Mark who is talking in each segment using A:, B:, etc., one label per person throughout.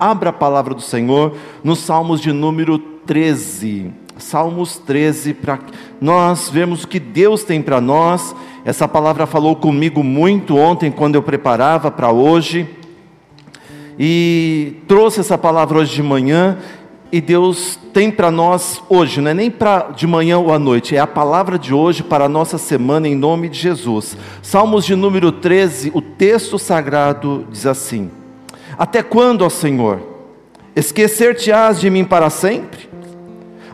A: abra a palavra do Senhor nos Salmos de número 13. Salmos 13, para nós vermos o que Deus tem para nós. Essa palavra falou comigo muito ontem, quando eu preparava para hoje, e trouxe essa palavra hoje de manhã. E Deus tem para nós hoje, não é nem para de manhã ou à noite, é a palavra de hoje para a nossa semana em nome de Jesus. Salmos de número 13, o texto sagrado diz assim: Até quando, ó Senhor, esquecer-te-ás de mim para sempre?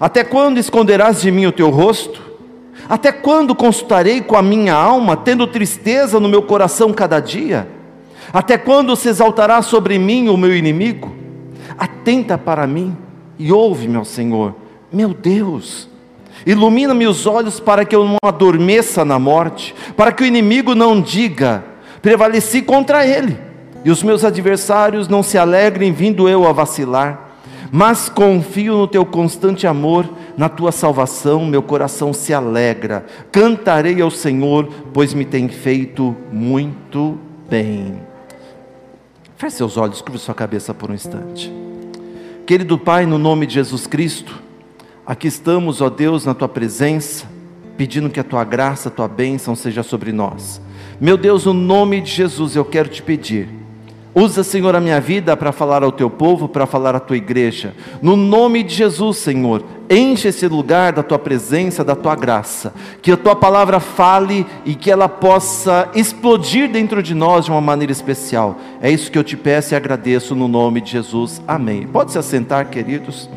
A: Até quando esconderás de mim o teu rosto? Até quando consultarei com a minha alma, tendo tristeza no meu coração cada dia? Até quando se exaltará sobre mim o meu inimigo? Atenta para mim e ouve, meu Senhor, meu Deus. Ilumina-me os olhos para que eu não adormeça na morte, para que o inimigo não diga, prevaleci contra ele, e os meus adversários não se alegrem vindo eu a vacilar mas confio no teu constante amor, na tua salvação, meu coração se alegra. Cantarei ao Senhor, pois me tem feito muito bem. Feche seus olhos, curva sua cabeça por um instante. Querido Pai, no nome de Jesus Cristo, aqui estamos, ó Deus, na tua presença, pedindo que a tua graça, a tua bênção seja sobre nós. Meu Deus, no nome de Jesus, eu quero te pedir Usa, Senhor, a minha vida para falar ao teu povo, para falar à tua igreja. No nome de Jesus, Senhor, enche esse lugar da tua presença, da tua graça. Que a tua palavra fale e que ela possa explodir dentro de nós de uma maneira especial. É isso que eu te peço e agradeço no nome de Jesus. Amém. Pode se assentar, queridos.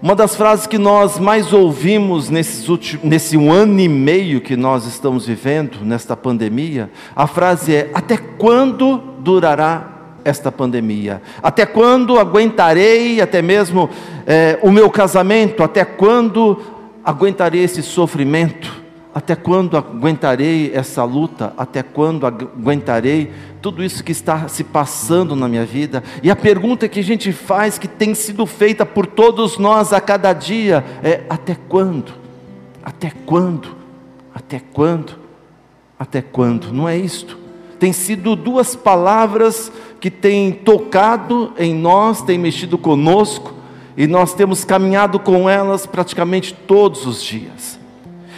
A: Uma das frases que nós mais ouvimos nesses últimos, nesse um ano e meio que nós estamos vivendo, nesta pandemia, a frase é: Até quando durará esta pandemia? Até quando aguentarei até mesmo é, o meu casamento? Até quando aguentarei esse sofrimento? Até quando aguentarei essa luta? Até quando aguentarei tudo isso que está se passando na minha vida? E a pergunta que a gente faz, que tem sido feita por todos nós a cada dia, é: até quando? Até quando? Até quando? Até quando? Não é isto? Tem sido duas palavras que têm tocado em nós, têm mexido conosco, e nós temos caminhado com elas praticamente todos os dias.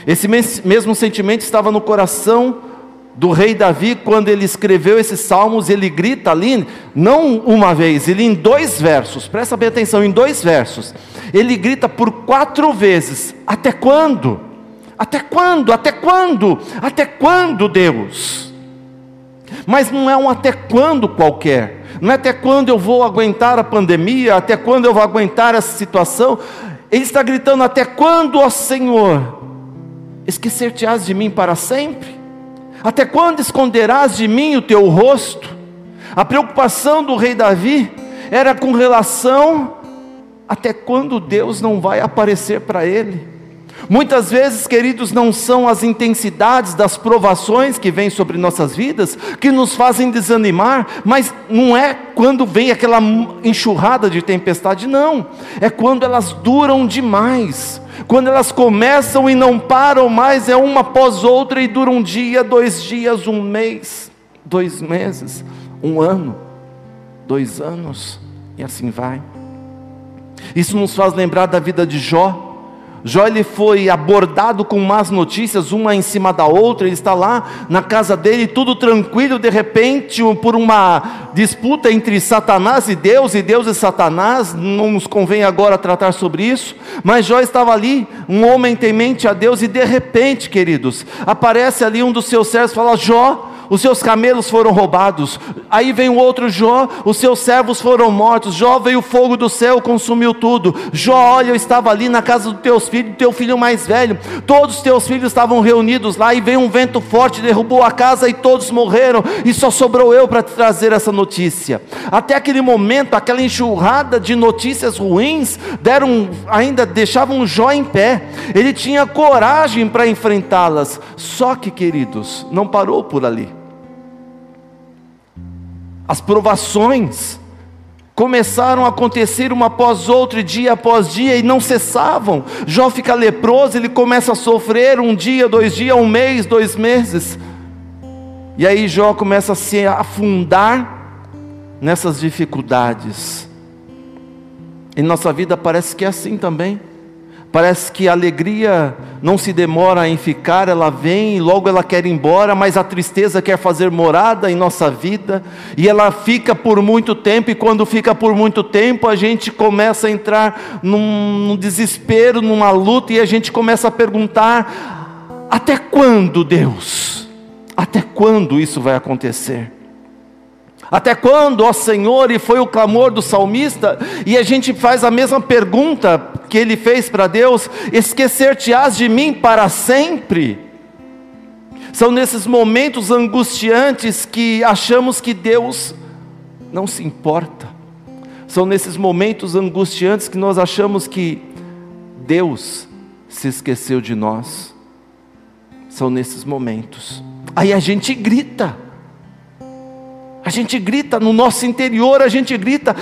A: Esse mesmo sentimento estava no coração do rei Davi quando ele escreveu esses salmos, ele grita ali, não uma vez, ele em dois versos, presta bem atenção, em dois versos, ele grita por quatro vezes: Até quando? Até quando? Até quando? Até quando, Deus? Mas não é um até quando qualquer, não é até quando eu vou aguentar a pandemia, até quando eu vou aguentar essa situação, ele está gritando: Até quando, ó Senhor? Esquecer-te-ás de mim para sempre? Até quando esconderás de mim o teu rosto? A preocupação do rei Davi era com relação até quando Deus não vai aparecer para ele. Muitas vezes, queridos, não são as intensidades das provações que vêm sobre nossas vidas que nos fazem desanimar, mas não é quando vem aquela enxurrada de tempestade, não, é quando elas duram demais, quando elas começam e não param mais, é uma após outra e dura um dia, dois dias, um mês, dois meses, um ano, dois anos, e assim vai. Isso nos faz lembrar da vida de Jó. Jó ele foi abordado com más notícias, uma em cima da outra, ele está lá na casa dele, tudo tranquilo, de repente, por uma disputa entre Satanás e Deus, e Deus e Satanás, não nos convém agora tratar sobre isso, mas Jó estava ali, um homem temente a Deus, e de repente, queridos, aparece ali um dos seus servos e fala: Jó, os seus camelos foram roubados. Aí vem o outro Jó, os seus servos foram mortos. Jó veio o fogo do céu, consumiu tudo. Jó, olha, eu estava ali na casa dos teus filhos, teu filho mais velho. Todos os teus filhos estavam reunidos lá e veio um vento forte, derrubou a casa e todos morreram. E só sobrou eu para te trazer essa notícia. Até aquele momento, aquela enxurrada de notícias ruins deram, ainda deixavam Jó em pé. Ele tinha coragem para enfrentá-las. Só que, queridos, não parou por ali as provações começaram a acontecer uma após outra, dia após dia, e não cessavam. Jó fica leproso, ele começa a sofrer um dia, dois dias, um mês, dois meses. E aí Jó começa a se afundar nessas dificuldades. Em nossa vida parece que é assim também. Parece que a alegria não se demora em ficar, ela vem e logo ela quer ir embora, mas a tristeza quer fazer morada em nossa vida, e ela fica por muito tempo, e quando fica por muito tempo, a gente começa a entrar num, num desespero, numa luta, e a gente começa a perguntar: até quando, Deus? Até quando isso vai acontecer? Até quando, ó Senhor, e foi o clamor do salmista, e a gente faz a mesma pergunta que ele fez para Deus: esquecer-te-ás de mim para sempre? São nesses momentos angustiantes que achamos que Deus não se importa. São nesses momentos angustiantes que nós achamos que Deus se esqueceu de nós. São nesses momentos. Aí a gente grita. A gente grita no nosso interior, a gente grita: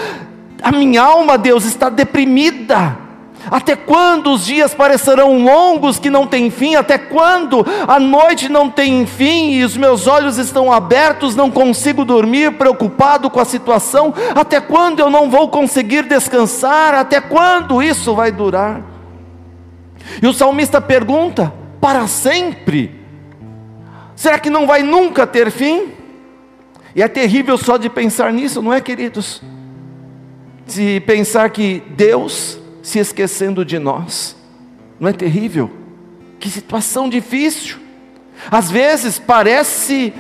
A: a minha alma, Deus, está deprimida. Até quando os dias parecerão longos que não têm fim? Até quando a noite não tem fim e os meus olhos estão abertos, não consigo dormir, preocupado com a situação? Até quando eu não vou conseguir descansar? Até quando isso vai durar? E o salmista pergunta: para sempre? Será que não vai nunca ter fim? E é terrível só de pensar nisso, não é, queridos? De pensar que Deus se esquecendo de nós, não é terrível? Que situação difícil. Às vezes parece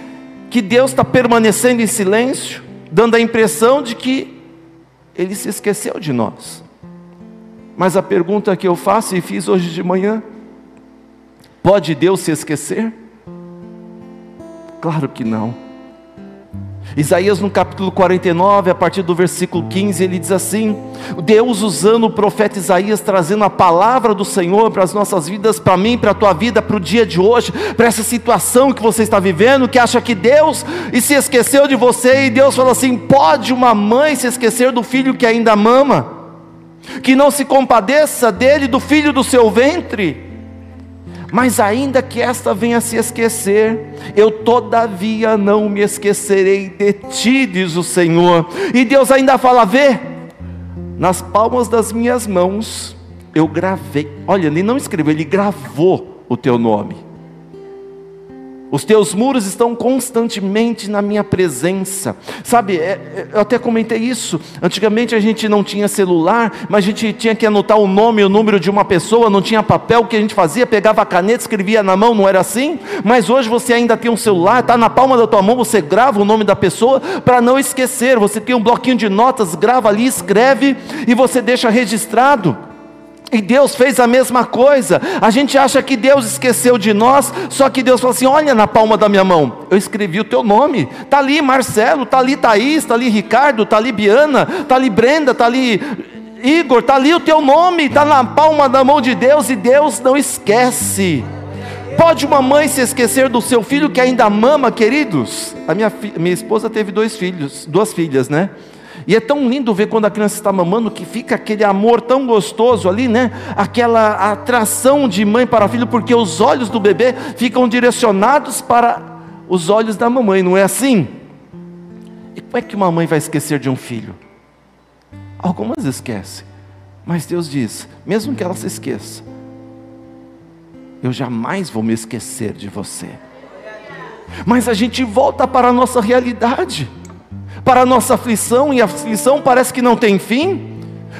A: que Deus está permanecendo em silêncio, dando a impressão de que Ele se esqueceu de nós. Mas a pergunta que eu faço e fiz hoje de manhã: pode Deus se esquecer? Claro que não. Isaías no capítulo 49, a partir do versículo 15, ele diz assim: Deus usando o profeta Isaías, trazendo a palavra do Senhor para as nossas vidas, para mim, para a tua vida, para o dia de hoje, para essa situação que você está vivendo, que acha que Deus e se esqueceu de você, e Deus fala assim: pode uma mãe se esquecer do filho que ainda mama, que não se compadeça dele, do filho do seu ventre? Mas ainda que esta venha a se esquecer, eu todavia não me esquecerei de ti, diz o Senhor. E Deus ainda fala: vê, nas palmas das minhas mãos eu gravei. Olha, ele não escreveu, ele gravou o teu nome. Os teus muros estão constantemente na minha presença. Sabe, é, é, eu até comentei isso. Antigamente a gente não tinha celular, mas a gente tinha que anotar o nome e o número de uma pessoa, não tinha papel. O que a gente fazia? Pegava a caneta, escrevia na mão, não era assim? Mas hoje você ainda tem um celular, está na palma da tua mão, você grava o nome da pessoa para não esquecer. Você tem um bloquinho de notas, grava ali, escreve e você deixa registrado. E Deus fez a mesma coisa. A gente acha que Deus esqueceu de nós, só que Deus falou assim: olha na palma da minha mão, eu escrevi o teu nome. Está ali Marcelo, está ali Thaís, está ali Ricardo, está ali Biana, está ali Brenda, está ali Igor, está ali o teu nome, está na palma da mão de Deus e Deus não esquece. Pode uma mãe se esquecer do seu filho que ainda mama, queridos? A minha, minha esposa teve dois filhos, duas filhas, né? E é tão lindo ver quando a criança está mamando que fica aquele amor tão gostoso ali, né? Aquela atração de mãe para filho, porque os olhos do bebê ficam direcionados para os olhos da mamãe, não é assim? E como é que uma mãe vai esquecer de um filho? Algumas esquecem, mas Deus diz: mesmo que ela se esqueça, eu jamais vou me esquecer de você. Mas a gente volta para a nossa realidade para a nossa aflição, e a aflição parece que não tem fim.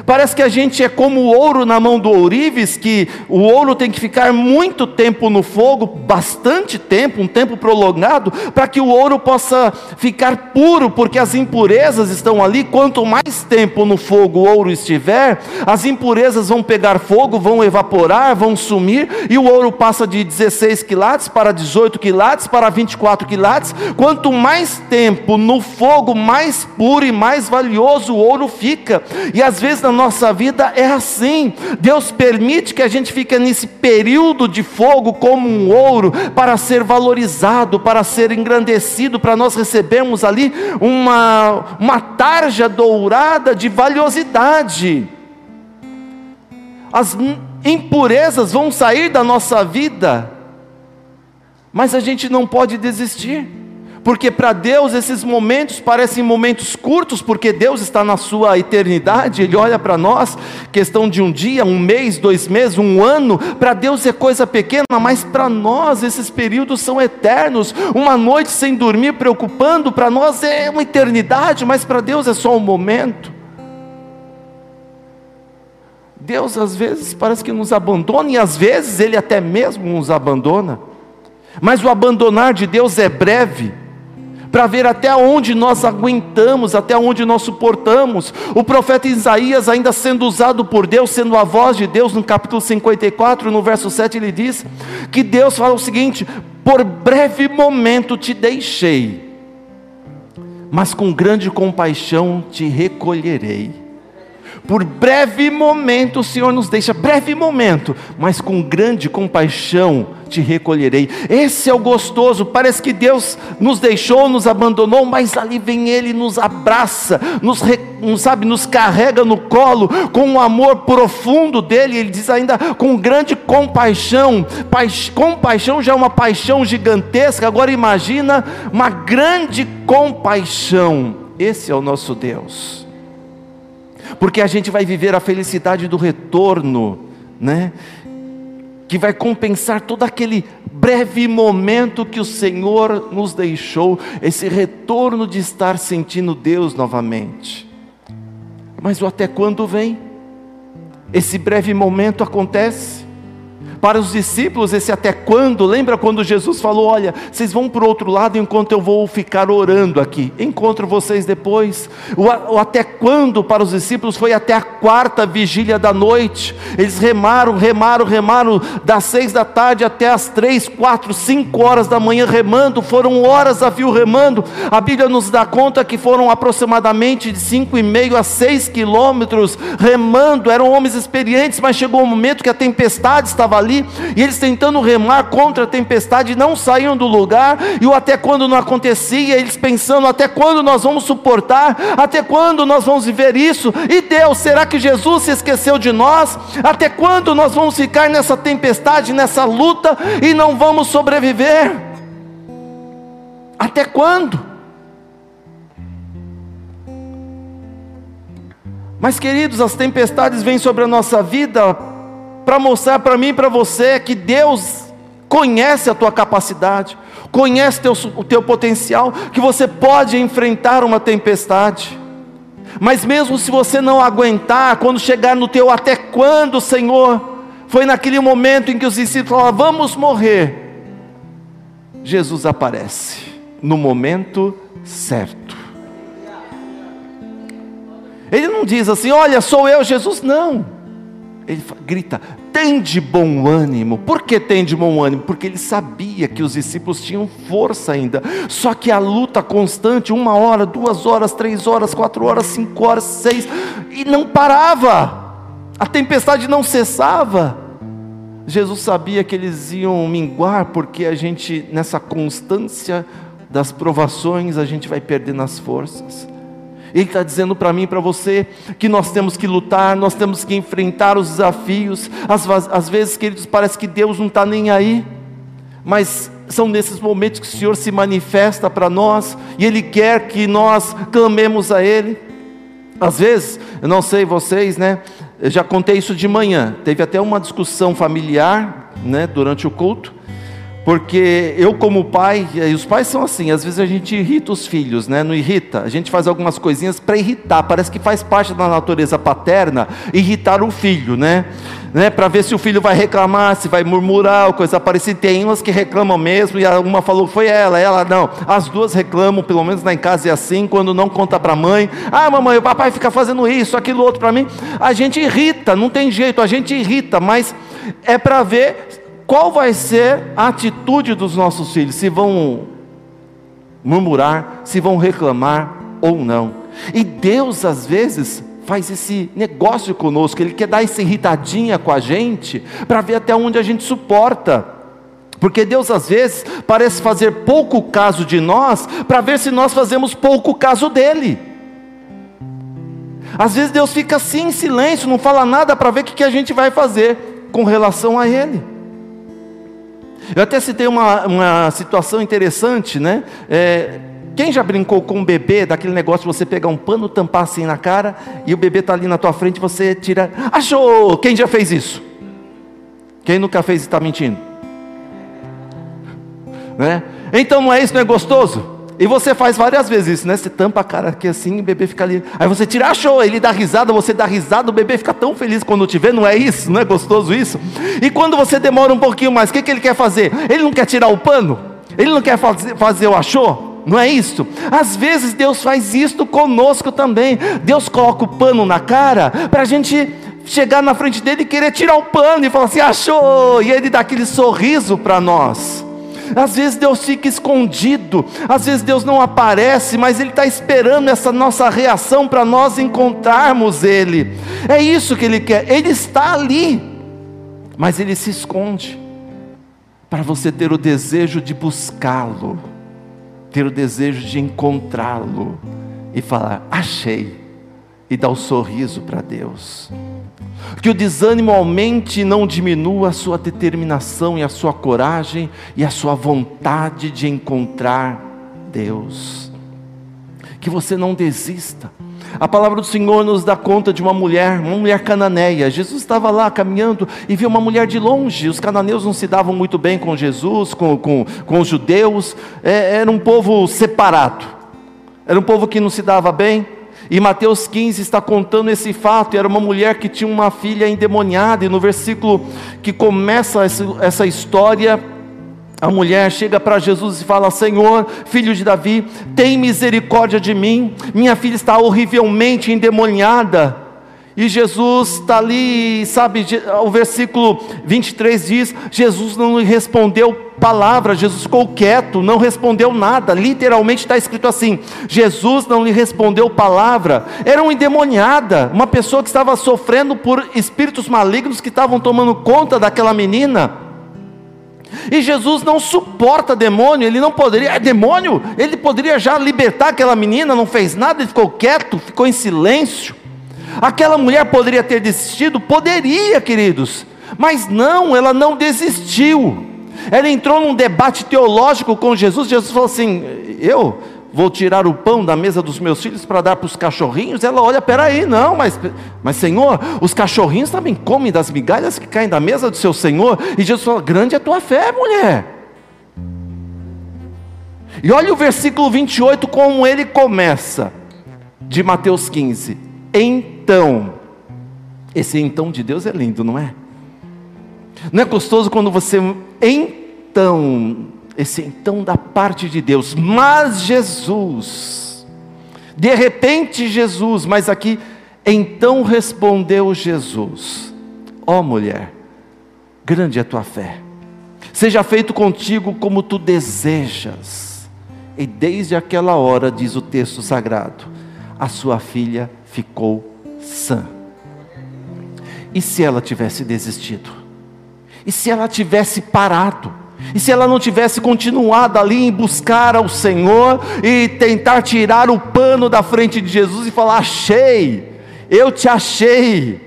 A: Parece que a gente é como o ouro na mão do ourives, que o ouro tem que ficar muito tempo no fogo, bastante tempo, um tempo prolongado, para que o ouro possa ficar puro, porque as impurezas estão ali. Quanto mais tempo no fogo o ouro estiver, as impurezas vão pegar fogo, vão evaporar, vão sumir, e o ouro passa de 16 quilates para 18 quilates para 24 quilates. Quanto mais tempo no fogo, mais puro e mais valioso o ouro fica. E às vezes na nossa vida é assim. Deus permite que a gente fique nesse período de fogo como um ouro para ser valorizado, para ser engrandecido, para nós recebermos ali uma, uma tarja dourada de valiosidade. As impurezas vão sair da nossa vida, mas a gente não pode desistir porque para Deus esses momentos parecem momentos curtos, porque Deus está na sua eternidade, Ele olha para nós, questão de um dia, um mês, dois meses, um ano, para Deus é coisa pequena, mas para nós esses períodos são eternos. Uma noite sem dormir, preocupando, para nós é uma eternidade, mas para Deus é só um momento. Deus às vezes parece que nos abandona, e às vezes Ele até mesmo nos abandona. Mas o abandonar de Deus é breve, para ver até onde nós aguentamos, até onde nós suportamos. O profeta Isaías, ainda sendo usado por Deus, sendo a voz de Deus, no capítulo 54, no verso 7, ele diz que Deus fala o seguinte: Por breve momento te deixei, mas com grande compaixão te recolherei. Por breve momento o Senhor nos deixa, breve momento, mas com grande compaixão te recolherei. Esse é o gostoso. Parece que Deus nos deixou, nos abandonou, mas ali vem Ele, nos abraça, nos sabe, nos carrega no colo com um amor profundo dele. Ele diz ainda com grande compaixão. Paix, compaixão já é uma paixão gigantesca. Agora imagina uma grande compaixão. Esse é o nosso Deus porque a gente vai viver a felicidade do retorno, né? Que vai compensar todo aquele breve momento que o Senhor nos deixou, esse retorno de estar sentindo Deus novamente. Mas o até quando vem? Esse breve momento acontece? Para os discípulos, esse até quando, lembra quando Jesus falou: Olha, vocês vão para o outro lado enquanto eu vou ficar orando aqui, encontro vocês depois. O, até quando para os discípulos foi até a quarta vigília da noite, eles remaram, remaram, remaram, das seis da tarde até as três, quatro, cinco horas da manhã remando, foram horas a fio remando. A Bíblia nos dá conta que foram aproximadamente de cinco e meio a seis quilômetros remando, eram homens experientes, mas chegou um momento que a tempestade estava ali ali, e eles tentando remar contra a tempestade, não saíam do lugar, e o até quando não acontecia, eles pensando: até quando nós vamos suportar, até quando nós vamos viver isso, e Deus, será que Jesus se esqueceu de nós? Até quando nós vamos ficar nessa tempestade, nessa luta, e não vamos sobreviver? Até quando? Mas, queridos, as tempestades vêm sobre a nossa vida para mostrar para mim e para você que Deus conhece a tua capacidade, conhece teu, o teu potencial, que você pode enfrentar uma tempestade. Mas mesmo se você não aguentar, quando chegar no teu até quando, Senhor, foi naquele momento em que os discípulos falaram, vamos morrer. Jesus aparece no momento certo. Ele não diz assim, olha, sou eu, Jesus, não ele grita: tem de bom ânimo. Por que tem de bom ânimo? Porque ele sabia que os discípulos tinham força ainda. Só que a luta constante, uma hora, duas horas, três horas, quatro horas, cinco horas, seis, e não parava. A tempestade não cessava. Jesus sabia que eles iam minguar, porque a gente, nessa constância das provações, a gente vai perdendo as forças. Ele está dizendo para mim e para você que nós temos que lutar, nós temos que enfrentar os desafios. Às, às vezes, queridos, parece que Deus não está nem aí, mas são nesses momentos que o Senhor se manifesta para nós e Ele quer que nós clamemos a Ele. Às vezes, eu não sei vocês, né? Eu já contei isso de manhã. Teve até uma discussão familiar, né, durante o culto. Porque eu, como pai, e os pais são assim, às vezes a gente irrita os filhos, né? Não irrita? A gente faz algumas coisinhas para irritar, parece que faz parte da natureza paterna irritar o filho, né? né? Para ver se o filho vai reclamar, se vai murmurar, ou coisa parecida. Tem umas que reclamam mesmo, e uma falou foi ela, ela não. As duas reclamam, pelo menos lá em casa é assim, quando não conta para a mãe. Ah, mamãe, o papai fica fazendo isso, aquilo outro para mim. A gente irrita, não tem jeito, a gente irrita, mas é para ver qual vai ser a atitude dos nossos filhos? Se vão murmurar, se vão reclamar ou não. E Deus, às vezes, faz esse negócio conosco, Ele quer dar essa irritadinha com a gente, para ver até onde a gente suporta. Porque Deus às vezes parece fazer pouco caso de nós, para ver se nós fazemos pouco caso dele. Às vezes Deus fica assim em silêncio, não fala nada para ver o que a gente vai fazer com relação a Ele. Eu até citei uma, uma situação interessante, né? É, quem já brincou com um bebê, daquele negócio de você pegar um pano, tampar assim na cara, e o bebê está ali na tua frente, você tira. Achou! Quem já fez isso? Quem nunca fez e está mentindo? Né? Então não é isso, não é gostoso? E você faz várias vezes isso, né? Você tampa a cara aqui assim, o bebê fica ali. Aí você tira, achou, ele dá risada, você dá risada, o bebê fica tão feliz quando te vê, não é isso? Não é gostoso isso? E quando você demora um pouquinho mais, o que, que ele quer fazer? Ele não quer tirar o pano? Ele não quer fazer, fazer o achou? Não é isso? Às vezes Deus faz isso conosco também. Deus coloca o pano na cara para a gente chegar na frente dele e querer tirar o pano e falar assim: achou! E ele dá aquele sorriso para nós. Às vezes Deus fica escondido, às vezes Deus não aparece, mas Ele está esperando essa nossa reação para nós encontrarmos Ele. É isso que Ele quer, Ele está ali, mas Ele se esconde, para você ter o desejo de buscá-lo, ter o desejo de encontrá-lo e falar: achei, e dar o um sorriso para Deus que o desânimo aumente e não diminua a sua determinação e a sua coragem e a sua vontade de encontrar Deus. Que você não desista. A palavra do Senhor nos dá conta de uma mulher, uma mulher cananeia. Jesus estava lá caminhando e viu uma mulher de longe. Os cananeus não se davam muito bem com Jesus, com, com, com os judeus. É, era um povo separado. Era um povo que não se dava bem. E Mateus 15 está contando esse fato. Era uma mulher que tinha uma filha endemoniada, e no versículo que começa essa história, a mulher chega para Jesus e fala: Senhor, filho de Davi, tem misericórdia de mim, minha filha está horrivelmente endemoniada. E Jesus está ali, sabe, o versículo 23 diz: Jesus não lhe respondeu palavra, Jesus ficou quieto, não respondeu nada. Literalmente está escrito assim: Jesus não lhe respondeu palavra. Era uma endemoniada, uma pessoa que estava sofrendo por espíritos malignos que estavam tomando conta daquela menina. E Jesus não suporta demônio, ele não poderia, é demônio, ele poderia já libertar aquela menina, não fez nada, ele ficou quieto, ficou em silêncio. Aquela mulher poderia ter desistido? Poderia, queridos, mas não, ela não desistiu. Ela entrou num debate teológico com Jesus. Jesus falou assim: Eu vou tirar o pão da mesa dos meus filhos para dar para os cachorrinhos. Ela olha, peraí, não, mas, mas Senhor, os cachorrinhos também comem das migalhas que caem da mesa do seu Senhor. E Jesus falou: Grande é a tua fé, mulher. E olha o versículo 28, como ele começa, de Mateus 15. Então, esse então de Deus é lindo, não é? Não é gostoso quando você, então, esse então da parte de Deus, mas Jesus, de repente Jesus, mas aqui, então respondeu Jesus: Ó oh, mulher, grande é a tua fé, seja feito contigo como tu desejas. E desde aquela hora, diz o texto sagrado, a sua filha ficou sã. E se ela tivesse desistido? E se ela tivesse parado? E se ela não tivesse continuado ali em buscar ao Senhor e tentar tirar o pano da frente de Jesus e falar: Achei, eu te achei.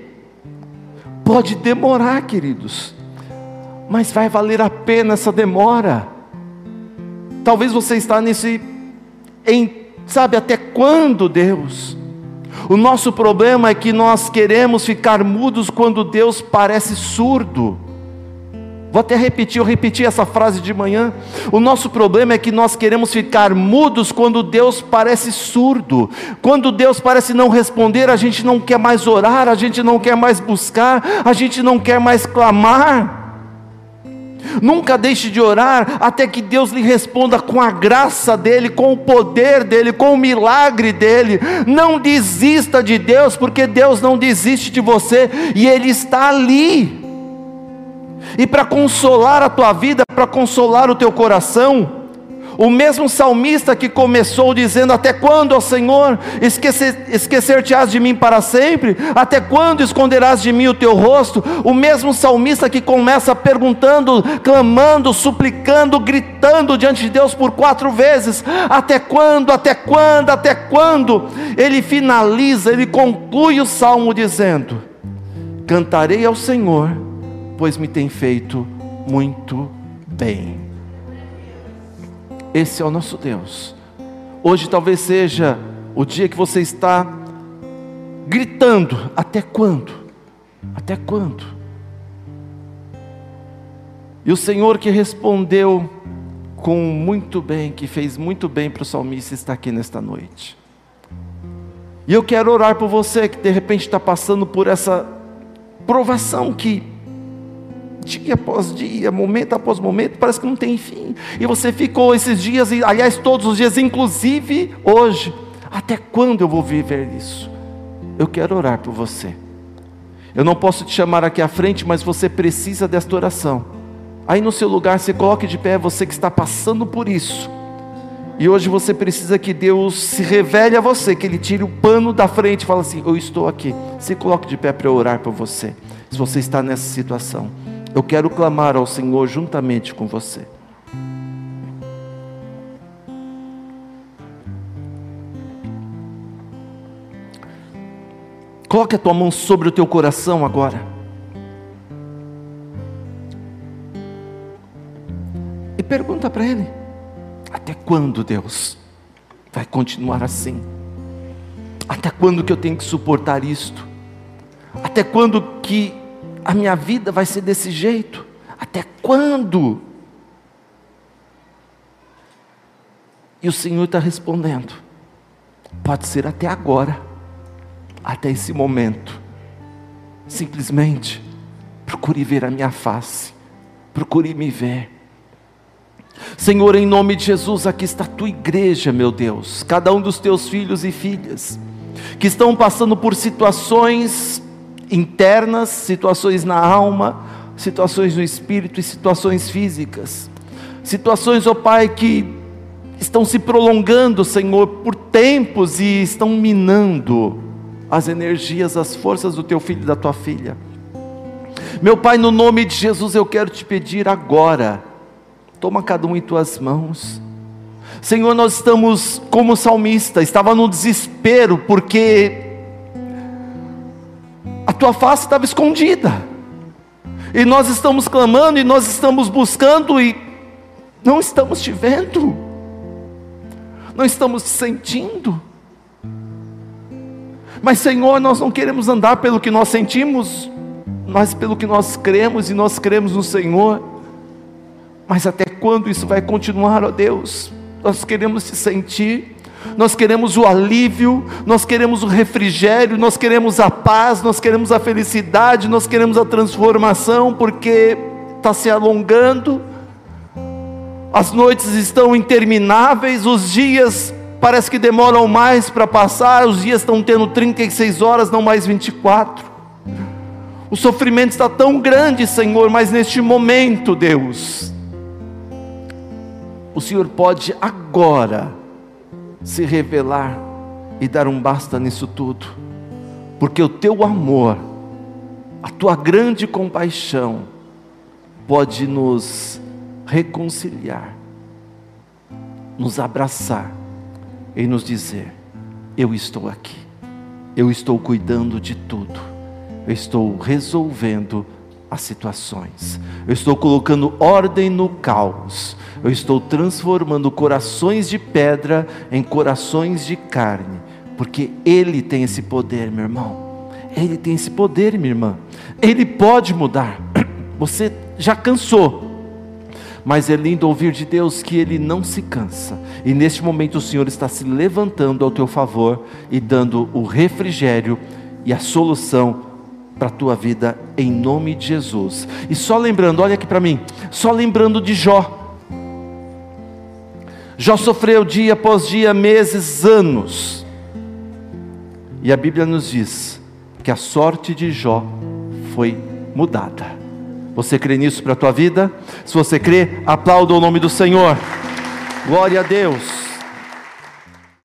A: Pode demorar, queridos, mas vai valer a pena essa demora. Talvez você está nesse, em, sabe até quando, Deus? O nosso problema é que nós queremos ficar mudos quando Deus parece surdo. Vou até repetir, eu repeti essa frase de manhã. O nosso problema é que nós queremos ficar mudos quando Deus parece surdo. Quando Deus parece não responder, a gente não quer mais orar, a gente não quer mais buscar, a gente não quer mais clamar. Nunca deixe de orar até que Deus lhe responda com a graça dEle, com o poder dEle, com o milagre dEle. Não desista de Deus, porque Deus não desiste de você e Ele está ali. E para consolar a tua vida, para consolar o teu coração, o mesmo salmista que começou dizendo: Até quando, ó Senhor, esquecer-te-ás de mim para sempre? Até quando esconderás de mim o teu rosto? O mesmo salmista que começa perguntando, clamando, suplicando, gritando diante de Deus por quatro vezes: Até quando, até quando, até quando? Ele finaliza, ele conclui o salmo dizendo: Cantarei ao Senhor, pois me tem feito muito bem. Esse é o nosso Deus. Hoje talvez seja o dia que você está gritando: até quando? Até quando? E o Senhor que respondeu com muito bem, que fez muito bem para o salmista, está aqui nesta noite. E eu quero orar por você que de repente está passando por essa provação que dia após dia, momento após momento, parece que não tem fim. E você ficou esses dias, aliás, todos os dias, inclusive hoje. Até quando eu vou viver isso? Eu quero orar por você. Eu não posso te chamar aqui à frente, mas você precisa desta oração. Aí no seu lugar, você coloque de pé você que está passando por isso. E hoje você precisa que Deus se revele a você, que Ele tire o pano da frente e fale assim: Eu estou aqui. Se coloque de pé para eu orar por você. Se você está nessa situação. Eu quero clamar ao Senhor juntamente com você. Coloque a tua mão sobre o teu coração agora. E pergunta para Ele: Até quando, Deus, vai continuar assim? Até quando que eu tenho que suportar isto? Até quando que a minha vida vai ser desse jeito? Até quando? E o Senhor está respondendo: pode ser até agora, até esse momento. Simplesmente procure ver a minha face, procure me ver. Senhor, em nome de Jesus, aqui está a tua igreja, meu Deus, cada um dos teus filhos e filhas, que estão passando por situações internas, situações na alma, situações no espírito e situações físicas. Situações, ó oh Pai, que estão se prolongando, Senhor, por tempos e estão minando as energias, as forças do teu filho e da tua filha. Meu Pai, no nome de Jesus, eu quero te pedir agora, toma cada um em tuas mãos. Senhor, nós estamos como salmista, estava no desespero, porque tua face estava escondida. E nós estamos clamando e nós estamos buscando e não estamos te vendo. Não estamos te sentindo. Mas Senhor, nós não queremos andar pelo que nós sentimos, mas pelo que nós cremos e nós cremos no Senhor. Mas até quando isso vai continuar, ó Deus? Nós queremos te sentir nós queremos o alívio, nós queremos o refrigério, nós queremos a paz, nós queremos a felicidade, nós queremos a transformação, porque está se alongando, as noites estão intermináveis, os dias parece que demoram mais para passar, os dias estão tendo 36 horas, não mais 24. O sofrimento está tão grande, Senhor, mas neste momento, Deus, o Senhor pode agora se revelar e dar um basta nisso tudo, porque o teu amor, a tua grande compaixão, pode nos reconciliar, nos abraçar e nos dizer: Eu estou aqui, eu estou cuidando de tudo, eu estou resolvendo as situações, eu estou colocando ordem no caos, eu estou transformando corações de pedra em corações de carne, porque Ele tem esse poder, meu irmão. Ele tem esse poder, minha irmã. Ele pode mudar. Você já cansou, mas é lindo ouvir de Deus que Ele não se cansa, e neste momento o Senhor está se levantando ao teu favor e dando o refrigério e a solução para a tua vida em nome de Jesus. E só lembrando, olha aqui para mim, só lembrando de Jó. Jó sofreu dia após dia, meses, anos. E a Bíblia nos diz que a sorte de Jó foi mudada. Você crê nisso para a tua vida? Se você crê, aplauda o nome do Senhor. Glória a Deus.